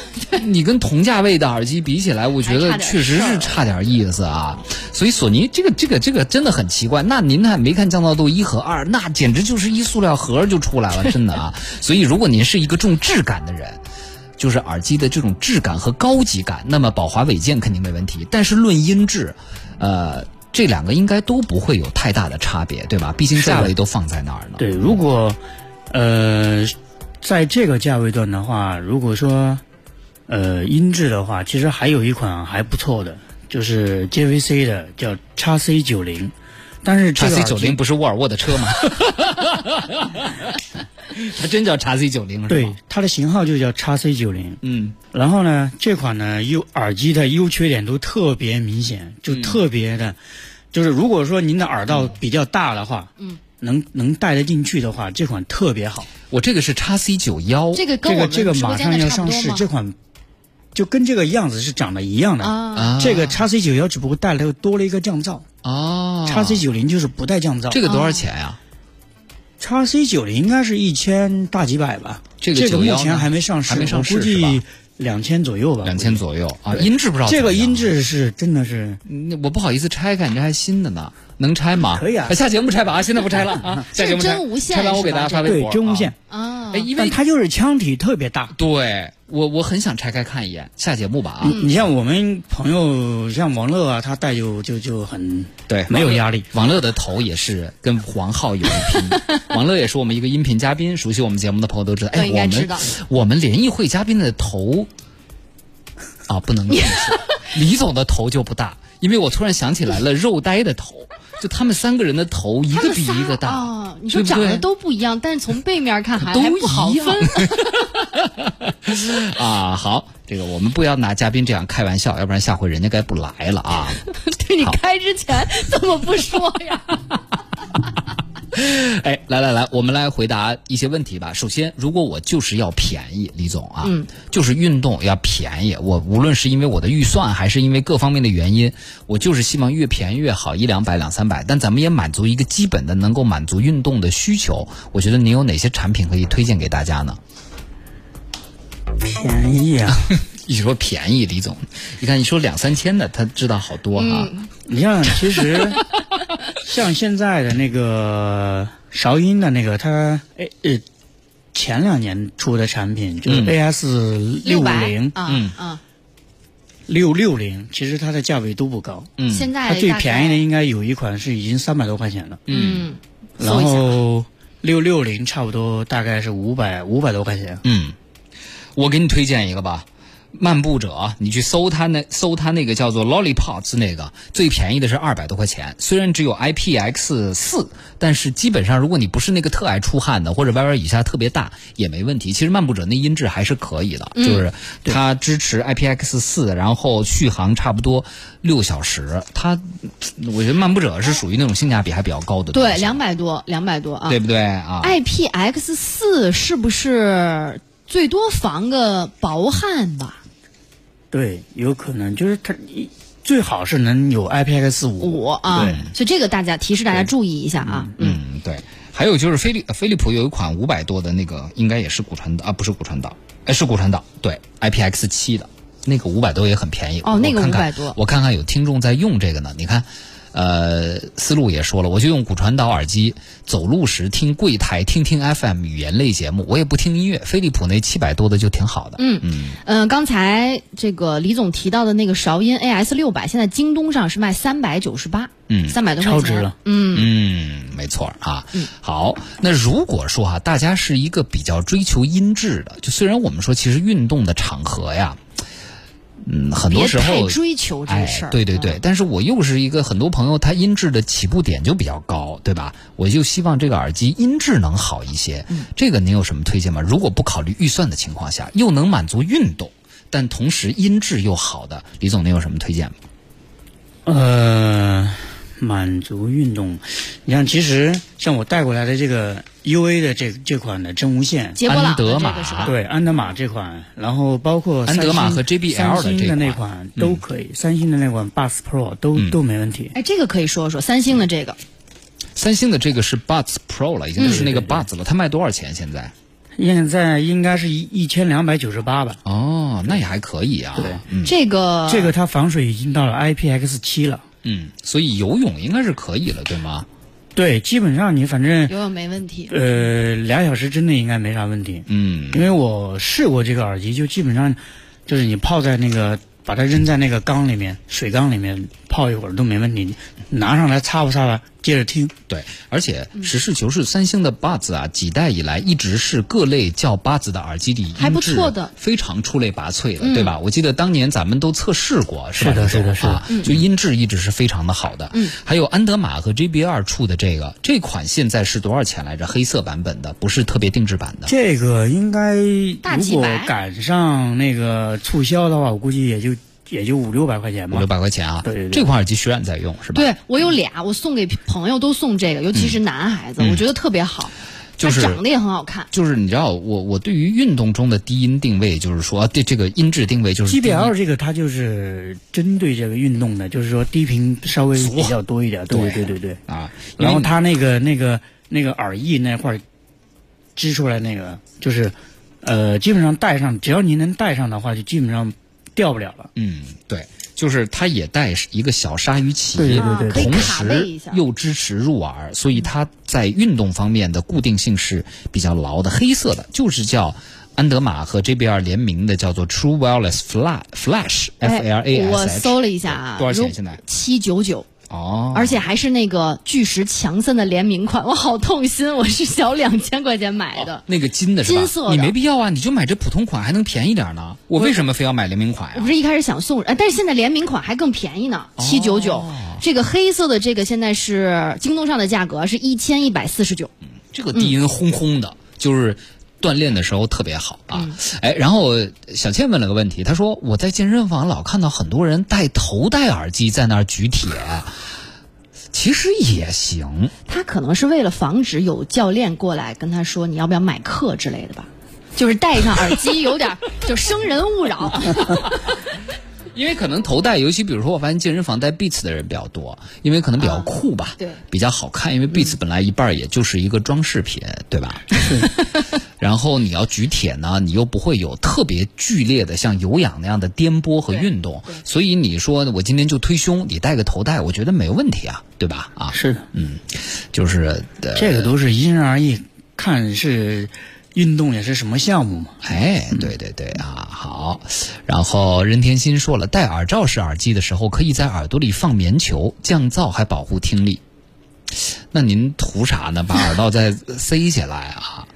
B: 你跟同价位的耳机比起来，我觉得确实是差点意思啊。所以索尼这个这个这个真的很奇怪。那您还没看降噪度一和二，那简直就是一塑料盒就出来了，真的啊。所以如果您是一个重质感的人。就是耳机的这种质感和高级感，那么宝华韦健肯定没问题。但是论音质，呃，这两个应该都不会有太大的差别，对吧？毕竟价位都放在那儿了。
D: 对，如果呃在这个价位段的话，如果说呃音质的话，其实还有一款还不错的，就是 JVC 的叫 x C 九零，但是这
B: 叉
D: 个
B: C 九零不是沃尔沃的车吗？它真叫叉 C 九零是？
D: 对，，它的型号就叫叉 C 九零。
B: 嗯
D: 然后呢，这款呢优耳机的优缺点都特别明显，就特别的，就是如果说您的耳道比较大的话，嗯，能能戴得进去的话，这款特别好。
B: 我这个是叉 C 九幺，
C: 这个跟我们
D: 这个这个马上要上市？这款就跟这个样子是长得一样的。
C: 啊，
B: 啊，
D: 这个叉 C 九幺只不过带了多了一个降噪、
B: 哦
D: 叉 C 九零就是不带降噪。
B: 这个多少钱呀？
D: 叉 C 九零应该是一千大几百吧？
B: 这个
D: 这个目前还没上市，
B: 还没上市
D: 我估计两千左右吧。
B: 两千左右啊，音质不知道
D: 这个音质是真的是
B: 嗯我不好意思拆开，你这还新的呢，能拆吗？
D: 可以啊
B: 下节目拆吧啊，现在不拆了啊，下节目拆
C: 真无线
B: 拆完我给大家发微
D: 对
B: 博。
D: 真无线
B: 啊。
C: 啊
B: 哎，，因为
D: 它就是腔体特别大。
B: 对我我很想拆开看一眼，下节目吧啊。
D: 你你像我们朋友像王乐啊，他带就就就很
B: 对，
D: 没有压力。
B: 王乐的头也是跟黄浩有一拼，王乐也是我们一个音频嘉宾，熟悉我们节目的朋友都知道。哎，我们我们联谊会嘉宾的头啊，不能这么说，李总的头就不大，因为我突然想起来了，肉呆的头，就他们三个人的头一个比一个大，
C: 啊，你说长得都不一样，但是从背面看还
B: 都
C: 不好
B: 一样
C: 分。
B: 啊。好，这个我们不要拿嘉宾这样开玩笑，要不然下回人家该不来了啊。
C: 对你开之前怎么不说呀？
B: 哎，来来来，我们来回答一些问题吧。首先，如果我就是要便宜，李总啊，
C: 嗯，
B: 就是运动要便宜，我无论是因为我的预算，还是因为各方面的原因，我就是希望越便宜越好，一两百、两三百。但咱们也满足一个基本的能够满足运动的需求。我觉得您有哪些产品可以推荐给大家呢？
D: 便宜啊！
B: 一说便宜，李总，你看你说两三千的，他知道好多哈。
D: 你像其实像现在的那个韶音的那个，它哎呃前两年出的产品就是
B: 嗯。
D: AS 六零、
C: 嗯
B: 嗯。
C: 啊，
D: 六六零，其实它的价位都不高。
B: 嗯，
C: 现在
D: 它最便宜的应该有一款是已经三百多块钱了，
C: 嗯，
D: 然后六六零差不多大概是五百五百多块钱。
B: 嗯，我给你推荐一个吧，漫步者，你去搜它那搜它那个叫做 Lollipops 那个，最便宜的是二百多块钱，虽然只有 IPX 四，但是基本上如果你不是那个特爱出汗的，或者 YY 以下特别大也没问题。其实漫步者那音质还是可以的，就是它支持 IPX 四，然后续航差不多六小时。它，我觉得漫步者是属于那种性价比还比较高的
C: 对，两百多，两百多啊。
B: 对不对啊
C: ？IPX 四是不是最多防个薄汗吧？
D: 对，有可能就是它一最好是能有 IPX 五。
C: 五啊
D: 对，
C: 所以这个大家提示大家注意一下啊。
B: 嗯，对。还有就是飞利飞利浦有一款五百多的那个，应该也是骨传导啊，不是骨传导，哎，是骨传导，对，IPX 七的那个五百多也很便宜。
C: 哦那个
B: 我看看
C: 500多
B: 我看看有听众在用这个呢。你看，呃，思路也说了，我就用骨传导耳机，走路时听柜台，听听 FM 语言类节目，我也不听音乐。飞利浦那七百多的就挺好的。
C: 嗯嗯，呃，刚才这个李总提到的那个韶音 AS 六百，现在京东上是卖三百九十八，
B: 嗯
C: 三百多块钱，
D: 超值了
C: 嗯，
B: 嗯，没错儿啊。好，那如果说哈、大家是一个比较追求音质的，就虽然我们说其实运动的场合呀，嗯，很多时候
C: 太追求这
B: 哎
C: 事儿、，
B: 对对对，但是我又是一个很多朋友他音质的起步点就比较高，对吧？我就希望这个耳机音质能好一些。
C: 嗯
B: 这个您有什么推荐吗？如果不考虑预算的情况下，又能满足运动，但同时音质又好的，李总您有什么推荐吗？
D: 呃，满足运动，你像其实像我带过来的这个 UA 的这这款的真无线，
B: 安德玛？
D: 对安德玛这款，然后包括
B: 安德玛
D: 三星
B: 和 JBL 的
D: 三星的那
B: 这款
D: 款都可以，三星的那款 Buds Pro 都、
B: 嗯
D: 都没问题。
C: 哎，这个可以说说三星的这个，
B: 三星的这个是 Buds Pro 了，已经是那个 Buds 了，它卖多少钱现在？
D: 现在应该是一一千两百九十八吧。
B: 哦，那也还可以啊。
D: 对
B: 嗯
C: 这个
D: 这个它防水已经到了 IPX 七了。
B: 嗯，所以游泳应该是可以了，对吗？
D: 对，基本上你反正
C: 游泳没问题。
D: 呃俩小时之内应该没啥问题。
B: 嗯
D: 因为我试过这个耳机，就基本上就是你泡在那个，把它扔在那个缸里面，水缸里面泡一会儿都没问题，拿上来擦吧擦吧，接着听。
B: 对，而且实事求是，三星的 Buds 啊，几代以来一直是各类叫 Buds 的耳机里
C: 还不
B: 音质
C: 错的
B: 非常出类拔萃的，对吧？我记得当年咱们都测试过，是吧？
D: 是的是的是的
B: 啊，就音质一直是非常的好的。
C: 嗯，
B: 还有安德玛和 JBR 出的这个这款现在是多少钱来着？黑色版本的，不是特别定制版的。
D: 这个应该如果赶上那个促销的话，我估计也就也就五六百块钱吧
B: 五六。百块钱啊，
D: 对对对
B: 这款耳机徐冉在用是吧？，
C: 对我有俩，我送给朋友都送这个，尤其是男孩子，我觉得特别好，
B: 嗯就是
C: 长得也很好看。
B: 就是你知道我我对于运动中的低音定位，就是说对这个音质定位就是
D: GBL 这个它就是针对这个运动的，就是说低频稍微比较多一点。对
B: 对
D: 对对对。
B: 啊，
D: 然后它那个那个那个耳翼那块儿支出来那个，就是呃，基本上戴上，只要您能戴上的话，就基本上掉不了了。
B: 嗯，对，就是它也带一个小鲨鱼鳍，同时又支持入耳，所以它在运动方面的固定性是比较牢的。黑色的就是叫安德玛和 JBL 联名的，叫做 True Wireless Flash Flash F L A S H 我。
C: 搜了一下啊，
B: 多少钱现在？
C: 七九九。
B: 哦，
C: 而且还是那个巨石强森的联名款，我好痛心，我是小两千块钱买的。
B: 那个金的是吧？
C: 金色的
B: 你没必要啊，你就买这普通款还能便宜点呢。我为什么非要买联名款呀、
C: 我不是一开始想送，人，但是现在联名款还更便宜呢，七九九。这个黑色的这个现在是京东上的价格是一千一百四十九。
B: 这个低音轰轰的，就是锻炼的时候特别好啊。哎，然后小倩问了个问题，她说我在健身房老看到很多人戴头戴耳机在那儿举铁，其实也行。
C: 他可能是为了防止有教练过来跟他说你要不要买课之类的吧，就是戴上耳机有点就生人勿扰。
B: 因为可能头戴，尤其比如说，我发现健身房戴 Beats 的人比较多，因为可能比较酷吧，
C: 对
B: 比较好看。因为 Beats 本来一半儿也就是一个装饰品，对吧？然后你要举铁呢，你又不会有特别剧烈的像有氧那样的颠簸和运动，所以你说我今天就推胸，你戴个头戴，我觉得没问题啊，对吧？啊，
D: 是的，
B: 就是呃，
D: 这个都是因人而异，看是运动也是什么项目嘛。
B: 哎，对对对啊，好。然后任天心说了，戴耳罩式耳机的时候，可以在耳朵里放棉球，降噪还保护听力。那您图啥呢？把耳道再塞起来啊？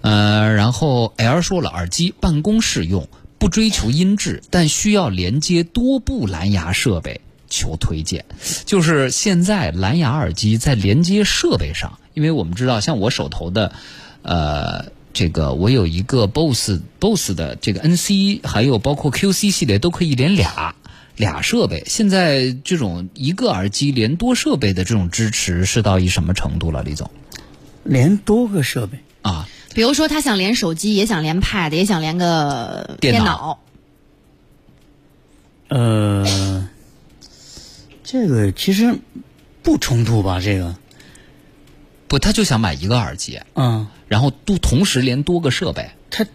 B: 呃，然后 L 说了，耳机办公室用，不追求音质，但需要连接多部蓝牙设备，求推荐。就是现在蓝牙耳机在连接设备上，因为我们知道，像我手头的，呃，这个我有一个 BOSS BOSS 的这个 NC，还有包括 QC 系列都可以连俩。俩设备，现在这种一个耳机连多设备的这种支持是到一什么程度了，李总？
D: 连多个设备，
B: 啊，
C: 比如说他想连手机，也想连 Pad，也想连个
B: 电脑
C: 脑。
D: 呃，这个其实不冲突吧？这个，
B: 不，他就想买一个耳机，
D: 嗯，
B: 然后都同时连多个设备。
D: 他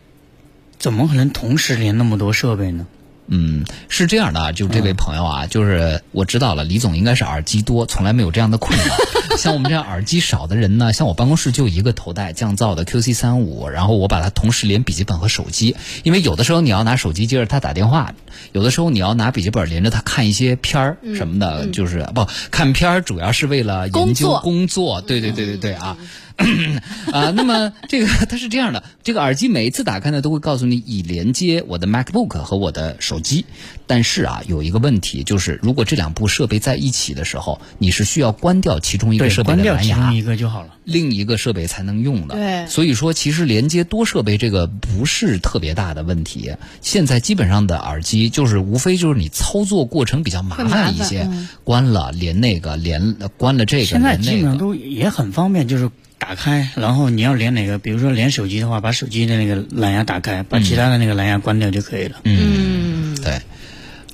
D: 怎么可能同时连那么多设备呢？
B: 嗯，是这样的啊，就这位朋友啊，就是我知道了，李总应该是耳机多，从来没有这样的困扰。像我们这样耳机少的人呢，像我办公室就一个头戴降噪的 QC 三五，然后我把它同时连笔记本和手机，因为有的时候你要拿手机接着它打电话，有的时候你要拿笔记本连着它看一些片儿什么的，就是不看片儿主要是为了研究
C: 工作。
B: 工作，对对对对对啊。啊，那么这个它是这样的，这个耳机每一次打开呢，都会告诉你已连接我的 MacBook 和我的手机。但是啊，有一个问题，就是如果这两部设备在一起的时候，你是需要关掉其中一个设，备的蓝牙
D: 掉，一个就好了。
B: 另一个设备才能用的。
C: 对
B: 所以说其实连接多设备这个不是特别大的问题。现在基本上的耳机就是无非就是你操作过程比较麻
C: 烦
B: 烦一些，
C: 嗯
B: 关了连那个连关了这个
D: 现在
B: 连那个。
D: 基本上都也很方便，就是打开，然后你要连哪个，比如说连手机的话，把手机的那个蓝牙打开，把其他的那个蓝牙关掉就可以了。
B: 嗯，对。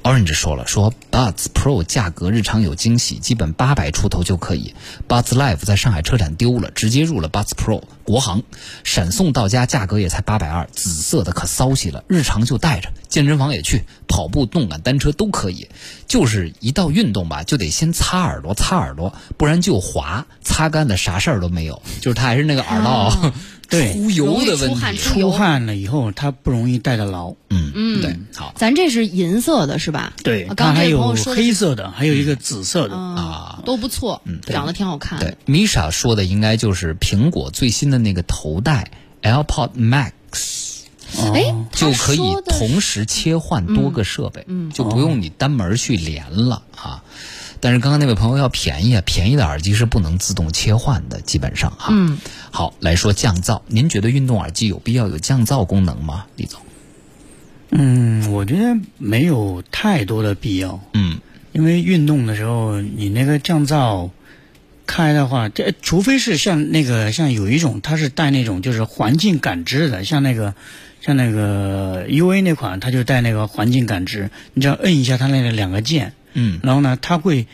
B: Orange 说了，说 Buds Pro 价格日常有惊喜，基本八百出头就可以。Buds Live 在上海车展丢了，直接入了 Buds Pro，国行，闪送到家，价格也才八百二，紫色的可骚气了，日常就带着，健身房也去，跑步、动感单车都可以。就是一到运动吧，就得先擦耳朵，擦耳朵，不然就滑，擦干了啥事儿都没有。就是它还是那个耳道、
D: 对
B: 出油的问题。
C: 出
D: 汗了以后，它不容易戴得牢。
B: 嗯
C: 嗯
B: 对，好
C: 咱这是银色的是吧？
D: 对，
C: 啊刚
D: 还有黑色的，还有一个紫色的。
C: 啊，都不错，长得挺好看。
B: 对，Misha 说的应该就是苹果最新的那个头戴 AirPod Max。
C: 哎，
D: 哦
B: 就可以同时切换多个设备，嗯，就不用你单门去连了啊。但是刚刚那位朋友要便宜啊，便宜的耳机是不能自动切换的，基本上啊。
C: 嗯，
B: 好，来说降噪，您觉得运动耳机有必要有降噪功能吗，李总？
D: 嗯，我觉得没有太多的必要，
B: 嗯。
D: 因为运动的时候你那个降噪开的话，这除非是像那个像有一种它是带那种就是环境感知的，像那个像那个 U A 那款，它就带那个环境感知，你只要摁一下它那个两个键，
B: 嗯。
D: 然后呢，它会，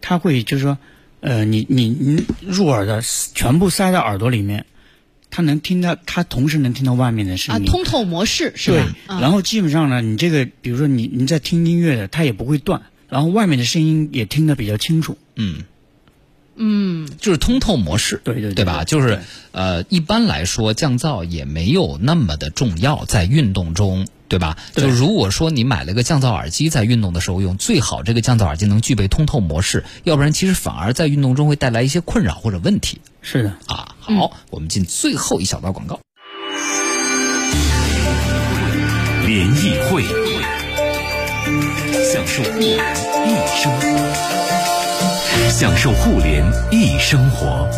D: 它会就是说，呃，你你你入耳的全部塞到耳朵里面，它能听到，它同时能听到外面的声音
C: 啊，
D: 音。
C: 通透模式是
D: 对
C: 吧？，啊
D: 然后基本上呢，你这个比如说你你在听音乐的，它也不会断，然后外面的声音也听得比较清楚。
B: 嗯，
C: 嗯，
B: 就是通透模式，
D: 对对对
B: 对吧？就是呃，一般来说降噪也没有那么的重要，在运动中。对吧？
D: 对
B: 就如果说你买了个降噪耳机，在运动的时候用，最好这个降噪耳机能具备通透模式，要不然其实反而在运动中会带来一些困扰或者问题
D: 是的，
B: 啊。好，我们进最后一小段广告。
A: 联谊会，享受互联易生活，享受互联易生活。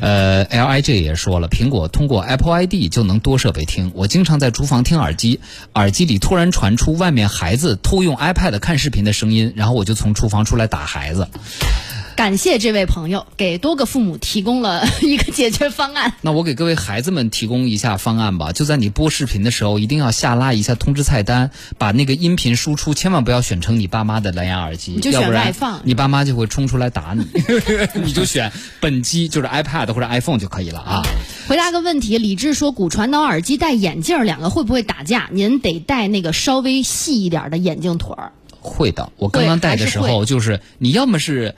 B: 呃，LIJ 也说了，苹果通过 Apple ID 就能多设备听。我经常在厨房听耳机，耳机里突然传出外面孩子偷用 iPad 看视频的声音，然后我就从厨房出来打孩子。
C: 感谢这位朋友给多个父母提供了 一个解决方案。
B: 那我给各位孩子们提供一下方案吧，就在你播视频的时候，一定要下拉一下通知菜单，把那个音频输出千万不要选成你爸妈的蓝牙耳机，要不然你爸妈就会冲出来打你。你就选本机，就是 iPad 或者 iPhone 就可以了啊。
C: 回答个问题，李志说骨传导耳机戴眼镜儿两个会不会打架？您得戴那个稍微细一点的眼镜腿儿。
B: 会的，我刚刚戴的时候，就是你要么是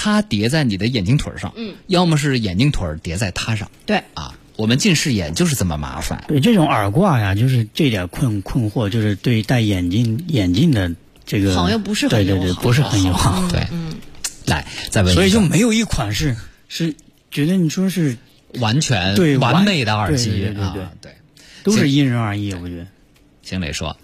B: 它叠在你的眼睛腿上，
C: 嗯，
B: 要么是眼睛腿儿叠在它上
C: 对，
B: 啊。我们近视眼就是这么麻烦。
D: 对这种耳挂呀，就是这点困困惑，就是对戴眼镜眼镜的这个
C: 好像不是很
D: 对对对，
C: 友好
D: 不是很友好。
B: 对，来再问
D: 所以就没有一款是是觉得你说是
B: 完全
D: 对完
B: 完美的耳机
D: 对对对
B: 啊
D: 对，
B: 对。
D: 都是因人而异，我觉得。
B: 邢磊说：“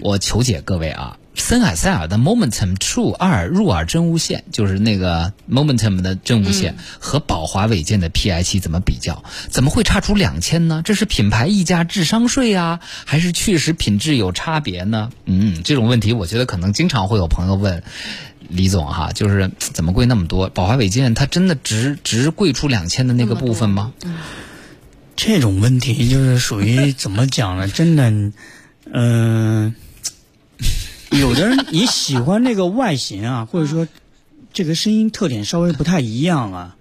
B: 我求解各位啊，森海塞尔的 Momentum True 二入耳真无线，就是那个 Momentum 的真无线，和宝华伟健的 PI 七怎么比较？怎么会差出两千呢？这是品牌溢价智商税啊，还是确实品质有差别呢？嗯，这种问题我觉得可能经常会有朋友问。”李总哈，就是怎么贵那么多？宝华伟健它真的值值贵出两千的那个部分吗？
D: 这种问题就是属于怎么讲呢？真的，嗯、有的人你喜欢那个外形啊，或者说这个声音特点稍微不太一样啊，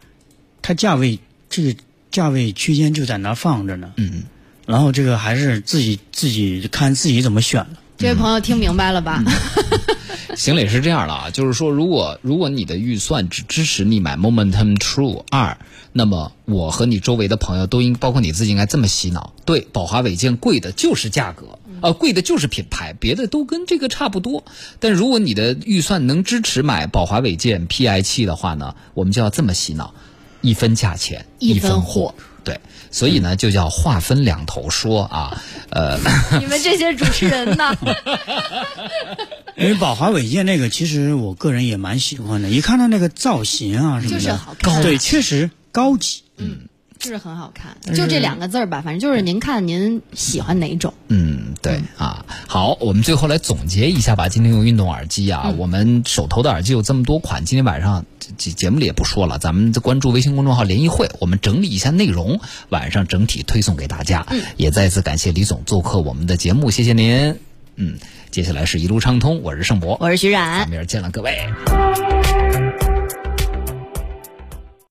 D: 它价位这个价位区间就在那儿放着呢。
B: 嗯，
D: 然后这个还是自己自己看自己怎么选了。
C: 这位朋友听明白了吧？
B: 邢磊是这样的啊，就是说，如果如果你的预算只支持你买 Momentum True 二，那么我和你周围的朋友都应，包括你自己，应该这么洗脑：对，宝华伟健贵的就是价格，呃，贵的就是品牌，别的都跟这个差不多。但如果你的预算能支持买宝华伟健 PI 七的话呢，我们就要这么洗脑：一分价钱
C: 一分
B: 分
C: 货。
B: 对，所以呢，就叫话分两头说啊，呃，
C: 你们这些主持人呢？
D: 因为宝华伟健那个，其实我个人也蛮喜欢的。一看到那个造型啊什么的，
C: 就是好看
D: 对，确实高级。
C: 就是很好看，就这两个字儿吧，反正就是您看您喜欢哪种。
B: 嗯，对啊，好，我们最后来总结一下吧。今天用运动耳机啊，我们手头的耳机有这么多款，今天晚上节节目里也不说了，咱们关注微信公众号“联谊会”，我们整理一下内容，晚上整体推送给大家。也再次感谢李总做客我们的节目，谢谢您。嗯，接下来是一路畅通，我是盛博，
C: 我是徐冉，
B: 明儿见了各位。